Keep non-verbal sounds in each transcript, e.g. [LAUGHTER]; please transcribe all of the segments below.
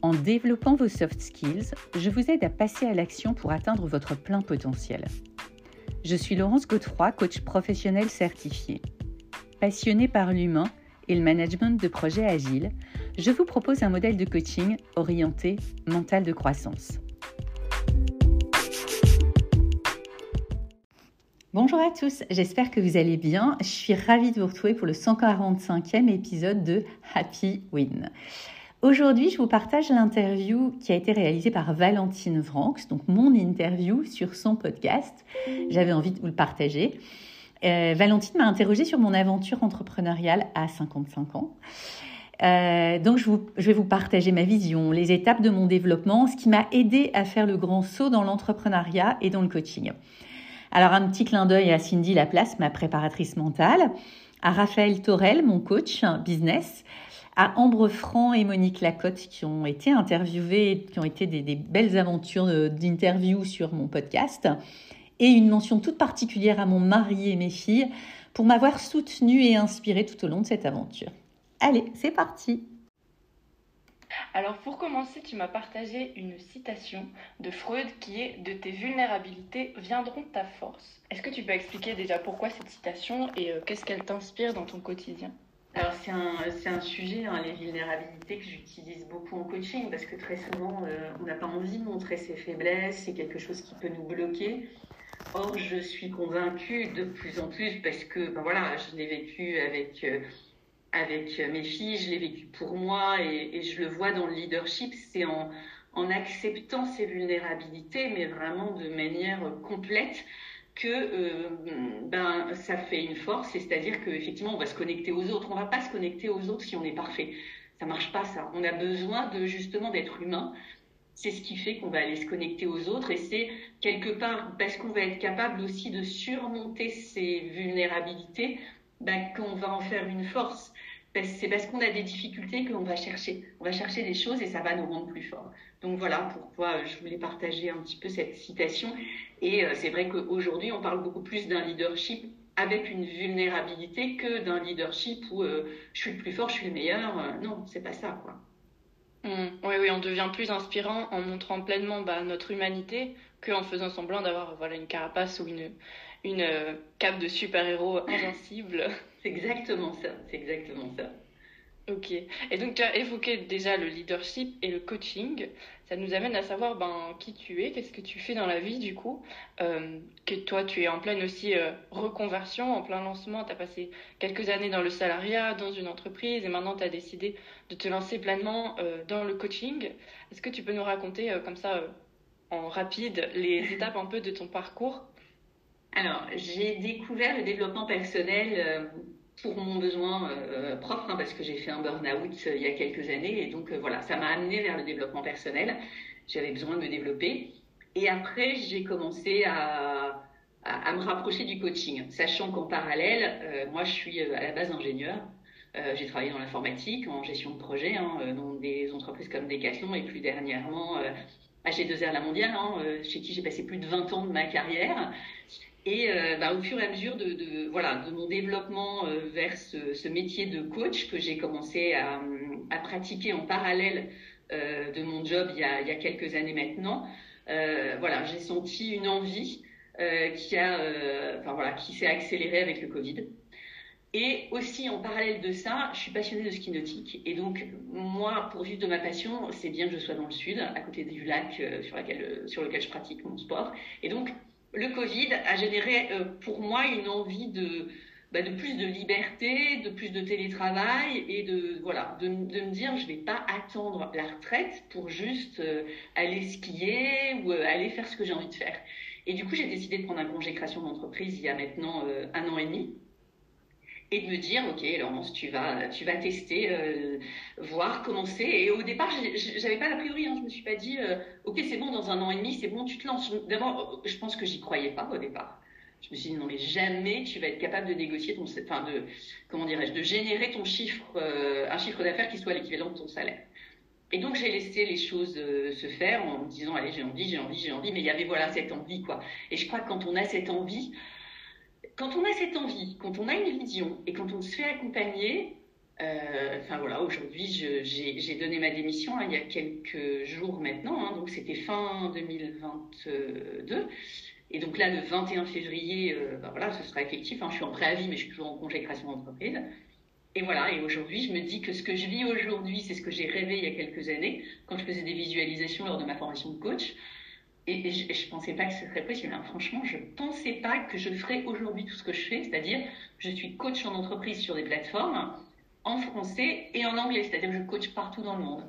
En développant vos soft skills, je vous aide à passer à l'action pour atteindre votre plein potentiel. Je suis Laurence Godefroy, coach professionnel certifié. Passionnée par l'humain et le management de projets agiles, je vous propose un modèle de coaching orienté mental de croissance. Bonjour à tous, j'espère que vous allez bien. Je suis ravie de vous retrouver pour le 145e épisode de Happy Win. Aujourd'hui, je vous partage l'interview qui a été réalisée par Valentine Vranx, donc mon interview sur son podcast. J'avais envie de vous le partager. Euh, Valentine m'a interrogée sur mon aventure entrepreneuriale à 55 ans. Euh, donc, je, je, vais vous partager ma vision, les étapes de mon développement, ce qui m'a aidé à faire le grand saut dans l'entrepreneuriat et dans le coaching. Alors, un petit clin d'œil à Cindy Laplace, ma préparatrice mentale, à Raphaël Torel, mon coach business, à Ambre Franc et Monique Lacotte qui ont été interviewées, qui ont été des, des belles aventures d'interview sur mon podcast. Et une mention toute particulière à mon mari et mes filles pour m'avoir soutenue et inspirée tout au long de cette aventure. Allez, c'est parti alors pour commencer, tu m'as partagé une citation de Freud qui est De tes vulnérabilités viendront ta force. Est-ce que tu peux expliquer déjà pourquoi cette citation et euh, qu'est-ce qu'elle t'inspire dans ton quotidien? Alors c'est un, un, sujet, hein, les vulnérabilités, que j'utilise beaucoup en coaching parce que très souvent, euh, on n'a pas envie de montrer ses faiblesses, c'est quelque chose qui peut nous bloquer. Or, je suis convaincue de plus en plus parce que, ben voilà, je l'ai vécu avec, euh, avec mes filles, je l'ai vécu pour moi et, je le vois dans le leadership, c'est en, en acceptant ces vulnérabilités, mais vraiment de manière complète que euh, ben ça fait une force, c'est-à-dire qu'effectivement on va se connecter aux autres. On va pas se connecter aux autres si on est parfait. Ça marche pas ça. On a besoin de justement d'être humain. C'est ce qui fait qu'on va aller se connecter aux autres et c'est quelque part parce qu'on va être capable aussi de surmonter ces vulnérabilités ben, qu'on va en faire une force. C'est parce qu'on a des difficultés qu'on va chercher. On va chercher des choses et ça va nous rendre plus forts. Donc voilà pourquoi je voulais partager un petit peu cette citation. Et euh, c'est vrai qu'aujourd'hui, on parle beaucoup plus d'un leadership avec une vulnérabilité que d'un leadership où euh, je suis le plus fort, je suis le meilleur. Euh, non, c'est pas ça, quoi. Mmh. oui, oui, on devient plus inspirant en montrant pleinement bah, notre humanité qu'en faisant semblant d'avoir voilà, une carapace ou une, une cape de super-héros [LAUGHS] invincible. c'est exactement ça, c'est exactement ça. Ok. Et donc, tu as évoqué déjà le leadership et le coaching. Ça nous amène à savoir ben, qui tu es, qu'est-ce que tu fais dans la vie, du coup. Euh, que toi, tu es en pleine aussi euh, reconversion, en plein lancement. Tu as passé quelques années dans le salariat, dans une entreprise, et maintenant, tu as décidé de te lancer pleinement euh, dans le coaching. Est-ce que tu peux nous raconter, comme ça, en rapide, les [LAUGHS] étapes un peu de ton parcours? Alors, j'ai découvert le développement personnel pour mon besoin euh, propre, hein, parce que j'ai fait un burn-out euh, il y a quelques années, et donc euh, voilà, ça m'a amené vers le développement personnel. J'avais besoin de me développer. Et après, j'ai commencé à, à, à, me rapprocher du coaching, sachant qu'en parallèle, moi, je suis à la base ingénieur. j'ai travaillé dans l'informatique, en gestion de projet, hein, dans des entreprises comme Decathlon, et plus dernièrement à G2R La Mondiale, hein, chez qui j'ai passé plus de 20 ans de ma carrière. Et euh, bah, au fur et à mesure de, voilà, de mon développement euh, vers ce, métier de coach que j'ai commencé à, pratiquer en parallèle euh, de mon job il y a, quelques années maintenant, voilà, j'ai senti une envie qui, a, enfin, voilà, qui s'est accélérée avec le Covid. Et aussi, en parallèle de ça, je suis passionnée de ski nautique. Et donc, moi, pour vivre de ma passion, c'est bien que je sois dans le sud, à côté du lac sur, laquelle, sur lequel je pratique mon sport. Et donc, le Covid a généré euh, pour moi une envie de, bah, de plus de liberté, de plus de télétravail et de voilà de, me dire je vais pas attendre la retraite pour juste euh, aller skier ou euh, aller faire ce que j'ai envie de faire. Et du coup j'ai décidé de prendre un congé création d'entreprise il y a maintenant un an et demi. Et de me dire, ok, Laurence, tu vas, tu vas tester, euh, voir comment c'est. Et au départ, j'avais pas l'a priori, hein, je me suis pas dit, euh, ok, c'est bon, dans un an et demi, c'est bon, tu te lances. D'abord, je pense que j'y croyais pas au départ. Je me suis dit, non, mais jamais tu vas être capable de négocier ton, enfin, de, comment dirais-je, de générer ton chiffre, euh, un chiffre d'affaires qui soit l'équivalent de ton salaire. Et donc, j'ai laissé les choses se faire en me disant, allez, j'ai envie, j'ai envie, j'ai envie, mais il y avait, voilà, cette envie, quoi. Et je crois que quand on a cette envie, quand on a cette envie, quand on a une vision et quand on se fait accompagner, euh, voilà, aujourd'hui j'ai donné ma démission hein, il y a quelques jours maintenant, hein, donc c'était fin 2022. Et donc là, le 21 février, euh, ben voilà, ce sera effectif. Hein, je suis en préavis, mais je suis toujours en congé création d'entreprise. Et voilà, et aujourd'hui, je me dis que ce que je vis aujourd'hui, c'est ce que j'ai rêvé il y a quelques années, quand je faisais des visualisations lors de ma formation de coach. Et, je, ne pensais pas que ce serait possible. Hein. Franchement, je pensais pas que je ferais aujourd'hui tout ce que je fais, c'est-à-dire je suis coach en entreprise sur des plateformes en français et en anglais, c'est-à-dire je coach partout dans le monde.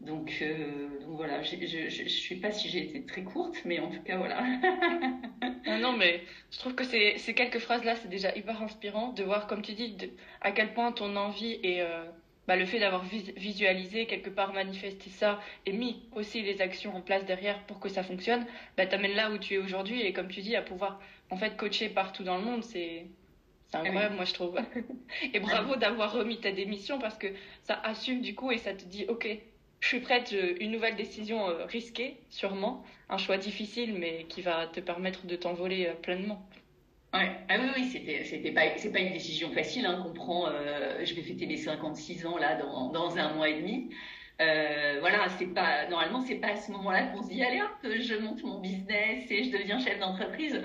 Donc, euh, voilà, je ne sais pas si j'ai été très courte, mais en tout cas, voilà. [LAUGHS] Non, mais je trouve que ces, ces quelques phrases-là, c'est déjà hyper inspirant de voir, comme tu dis, à quel point ton envie est, euh, bah, le fait d'avoir visualisé, quelque part manifesté ça et mis aussi les actions en place derrière pour que ça fonctionne, bah, t'amène là où tu es aujourd'hui et comme tu dis, à pouvoir en fait coacher partout dans le monde, c'est c'est incroyable, moi je trouve. [LAUGHS] et bravo d'avoir remis ta démission parce que ça assume du coup et ça te dit, ok, je suis prête, une nouvelle décision euh, risquée, sûrement, un choix difficile mais qui va te permettre de t'envoler euh, pleinement. Ouais. Ah oui, oui, c'était, c'était pas, c'est pas une décision facile hein, qu'on prend. Euh, je vais fêter mes 56 ans là dans, dans un mois et demi. Euh, voilà, c'est pas normalement c'est pas à ce moment-là qu'on se dit allez hop, je monte mon business et je deviens chef d'entreprise.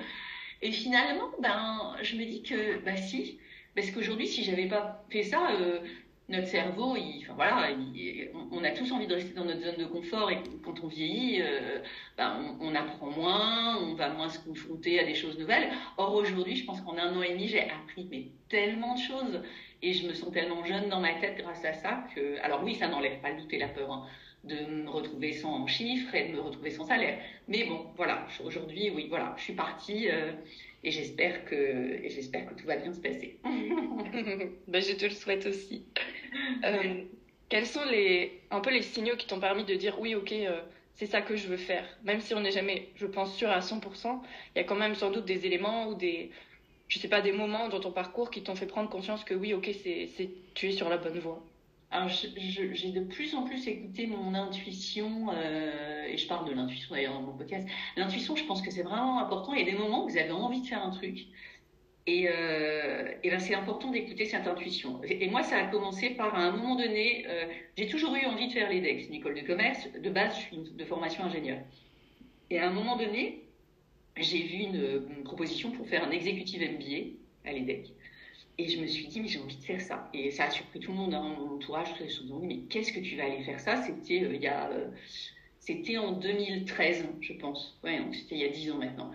Et finalement, ben, je me dis que bah si, parce qu'aujourd'hui si j'avais pas fait ça, euh, notre cerveau, enfin voilà, on, a tous envie de rester dans notre zone de confort et quand on vieillit, euh, ben, on, apprend moins, on va moins se confronter à des choses nouvelles. Or aujourd'hui, je pense qu'en un an et demi, j'ai appris mais tellement de choses et je me sens tellement jeune dans ma tête grâce à ça que, alors oui, ça n'enlève pas le doute et la peur. Hein, de me retrouver sans chiffres et de me retrouver sans salaire. Mais bon, voilà, aujourd'hui, oui, voilà, je suis partie. Euh, et j'espère que, et j'espère que tout va bien se passer. [LAUGHS] ben, je te le souhaite aussi. Euh, quels sont les, un peu les signaux qui t'ont permis de dire oui, ok, euh, c'est ça que je veux faire Même si on n'est jamais, je pense, sûr à 100%, il y a quand même sans doute des éléments ou des, je sais pas, des moments dans ton parcours qui t'ont fait prendre conscience que oui, ok, c'est, tu es sur la bonne voie. Alors, j'ai de plus en plus écouté mon intuition, euh, et je parle de l'intuition d'ailleurs dans mon podcast. L'intuition, je pense que c'est vraiment important. Il y a des moments où vous avez envie de faire un truc, et, euh, ben c'est important d'écouter cette intuition. Et, moi, ça a commencé par à un moment donné, euh, j'ai toujours eu envie de faire l'EDEX, une école de commerce. De base, je suis de formation ingénieur. Et à un moment donné, j'ai vu une, une, proposition pour faire un exécutif MBA à l'EDEC. Et je me suis dit, mais j'ai envie de faire ça. Et ça a surpris tout le monde, hein, mon entourage, tout le monde mais qu'est-ce que tu vas aller faire ça? C'était euh, euh, en 2013, je pense. Ouais, donc c'était il y a 10 ans maintenant.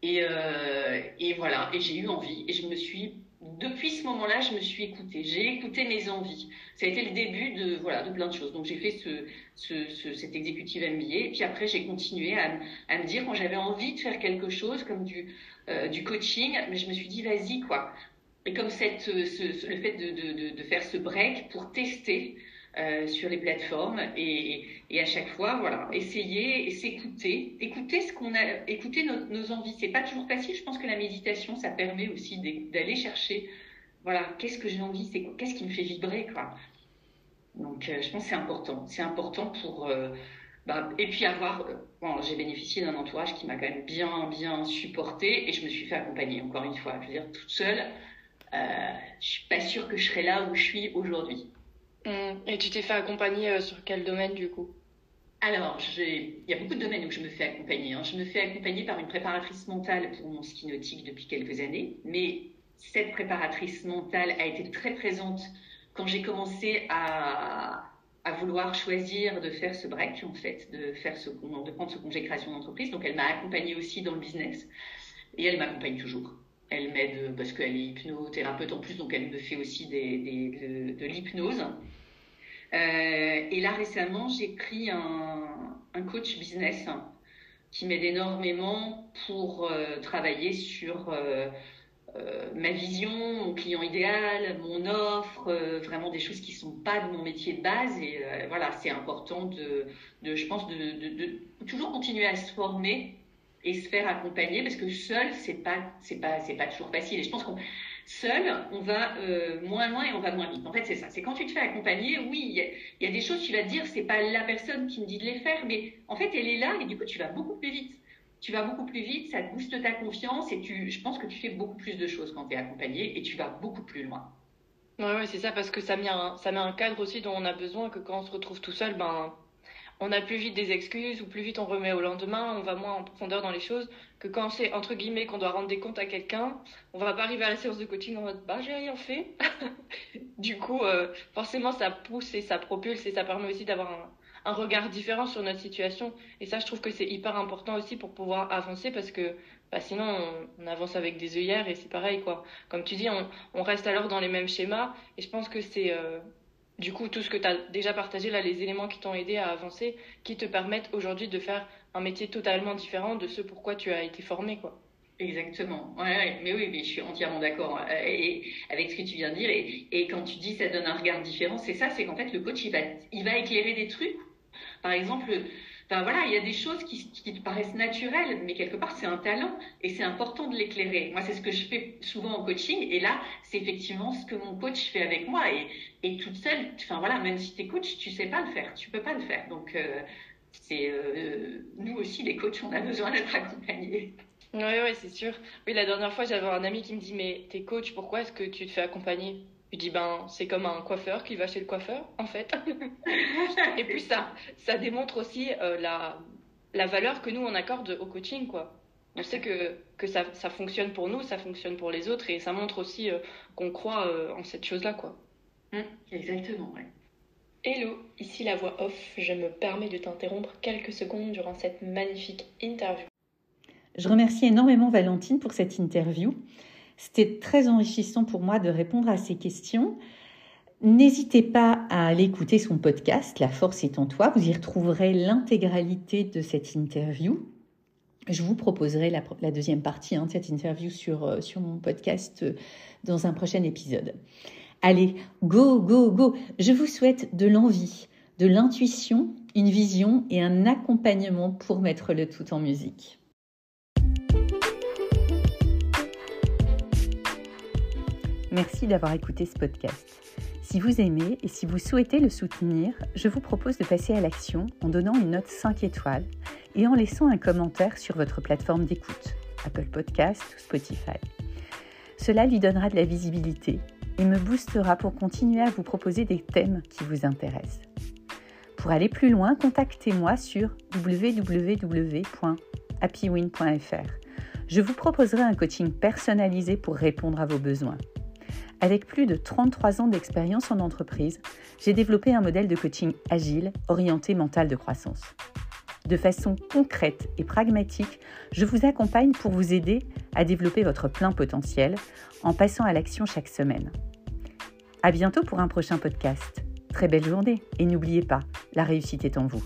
Et, euh, et voilà, et j'ai eu envie. Et je me suis, depuis ce moment-là, je me suis écoutée. J'ai écouté mes envies. Ça a été le début de, voilà, de plein de choses. Donc j'ai fait ce, ce, ce, cet exécutif MBA. Et puis après, j'ai continué à, à, me dire quand j'avais envie de faire quelque chose comme du, du coaching, mais je me suis dit, vas-y, quoi et comme euh, le fait de, faire ce break pour tester euh, sur les plateformes et, à chaque fois, voilà, essayer s'écouter, écouter ce qu'on a, écouter nos, nos envies. C'est pas toujours facile. Je pense que la méditation, ça permet aussi d'aller chercher, voilà, qu'est-ce que j'ai envie, c'est qu'est-ce qui me fait vibrer, quoi. Donc, euh, je pense que c'est important. C'est important pour bah, et puis avoir, bon, j'ai bénéficié d'un entourage qui m'a quand même bien, bien supporté et je me suis fait accompagner. Encore une fois, dire, toute seule, euh, je suis pas sûre que je serais là où je suis aujourd'hui. Hum, et tu t'es fait accompagner euh, sur quel domaine du coup? Alors, il y a beaucoup de domaines où je me fais accompagner. Hein. Je me fais accompagner par une préparatrice mentale pour mon ski nautique depuis quelques années, mais cette préparatrice mentale a été très présente quand j'ai commencé à, à, vouloir choisir de faire ce break, en fait, de, faire ce, de prendre ce congé création d'entreprise. Donc, elle m'a accompagnée aussi dans le business et elle m'accompagne toujours. Elle m'aide parce qu'elle est hypnothérapeute en plus, donc elle me fait aussi de, l'hypnose. Euh, et là, récemment, j'ai pris un, coach business qui m'aide énormément pour euh, travailler sur euh, ma vision, mon client idéal, mon offre, vraiment des choses qui sont pas de mon métier de base. Et voilà, c'est important de, je pense, de, toujours continuer à se former et se faire accompagner parce que seul, c'est pas, c'est pas, c'est pas toujours facile. Et je pense qu'on Seul, on va euh, moins loin et on va moins vite. En fait, c'est ça. C'est quand tu te fais accompagner, oui, il y, a des choses, tu vas te dire, c'est pas la personne qui me dit de les faire, mais en fait, elle est là et du coup, tu vas beaucoup plus vite. Tu vas beaucoup plus vite, ça te booste ta confiance et tu, je pense que tu fais beaucoup plus de choses quand tu es accompagné et tu vas beaucoup plus loin. Ouais, ouais c'est ça, parce que ça met, un, ça met un cadre aussi dont on a besoin, que quand on se retrouve tout seul, ben, on a plus vite des excuses ou plus vite on remet au lendemain, on va moins en profondeur dans les choses que quand c'est entre guillemets qu'on doit rendre des comptes à quelqu'un, on va pas arriver à la séance de coaching en mode bah j'ai rien fait. [LAUGHS] du coup, euh, forcément ça pousse et ça propulse et ça permet aussi d'avoir un, regard différent sur notre situation. Et ça, je trouve que c'est hyper important aussi pour pouvoir avancer parce que bah, sinon on, avance avec des œillères et c'est pareil quoi. Comme tu dis, on, reste alors dans les mêmes schémas et je pense que c'est euh, du coup, tout ce que tu as déjà partagé, là, les éléments qui t'ont aidé à avancer, qui te permettent aujourd'hui de faire un métier totalement différent de ce pourquoi tu as été formé, quoi. Exactement. Mais oui, mais je suis entièrement d'accord euh, avec ce que tu viens de dire. Et, et, quand tu dis ça donne un regard différent, c'est ça, c'est qu'en fait, le coach, il va, il va éclairer des trucs. Par exemple, Enfin voilà, il y a des choses qui, te paraissent naturelles, mais quelque part c'est un talent et c'est important de l'éclairer. Moi, c'est ce que je fais souvent en coaching et là, c'est effectivement ce que mon coach fait avec moi et, toute seule. Voilà, même si tu es coach, tu sais pas le faire, tu peux pas le faire. Donc euh, c'est euh, nous aussi les coachs, on a besoin d'être accompagnés. Oui, ouais, c'est sûr. Oui, la dernière fois, j'avais un ami qui me dit Mais t'es coach, pourquoi est-ce que tu te fais accompagner? Je dis ben c'est comme un coiffeur qui va chez le coiffeur en fait. [LAUGHS] et puis ça ça démontre aussi euh, la la valeur que nous on accorde au coaching quoi. On sait que que ça, ça fonctionne pour nous, ça fonctionne pour les autres et ça montre aussi euh, qu'on croit euh, en cette chose là quoi. Mmh, exactement ouais. Hello, ici la voix off. Je me permets de t'interrompre quelques secondes durant cette magnifique interview. Je remercie énormément Valentine pour cette interview. C'était très enrichissant pour moi de répondre à ces questions. N'hésitez pas à aller écouter son podcast, La force est en toi. Vous y retrouverez l'intégralité de cette interview. Je vous proposerai la, deuxième partie hein, de cette interview sur, euh, sur mon podcast euh, dans un prochain épisode. Allez, go, go, go. Je vous souhaite de l'envie, de l'intuition, une vision et un accompagnement pour mettre le tout en musique. Merci d'avoir écouté ce podcast. Si vous aimez et si vous souhaitez le soutenir, je vous propose de passer à l'action en donnant une note 5 étoiles et en laissant un commentaire sur votre plateforme d'écoute, Apple Podcast ou Spotify. Cela lui donnera de la visibilité et me boostera pour continuer à vous proposer des thèmes qui vous intéressent. Pour aller plus loin, contactez-moi sur www.happywin.fr. Je vous proposerai un coaching personnalisé pour répondre à vos besoins. Avec plus de 33 ans d'expérience en entreprise, j'ai développé un modèle de coaching agile orienté mental de croissance. De façon concrète et pragmatique, je vous accompagne pour vous aider à développer votre plein potentiel en passant à l'action chaque semaine. À bientôt pour un prochain podcast. Très belle journée et n'oubliez pas, la réussite est en vous.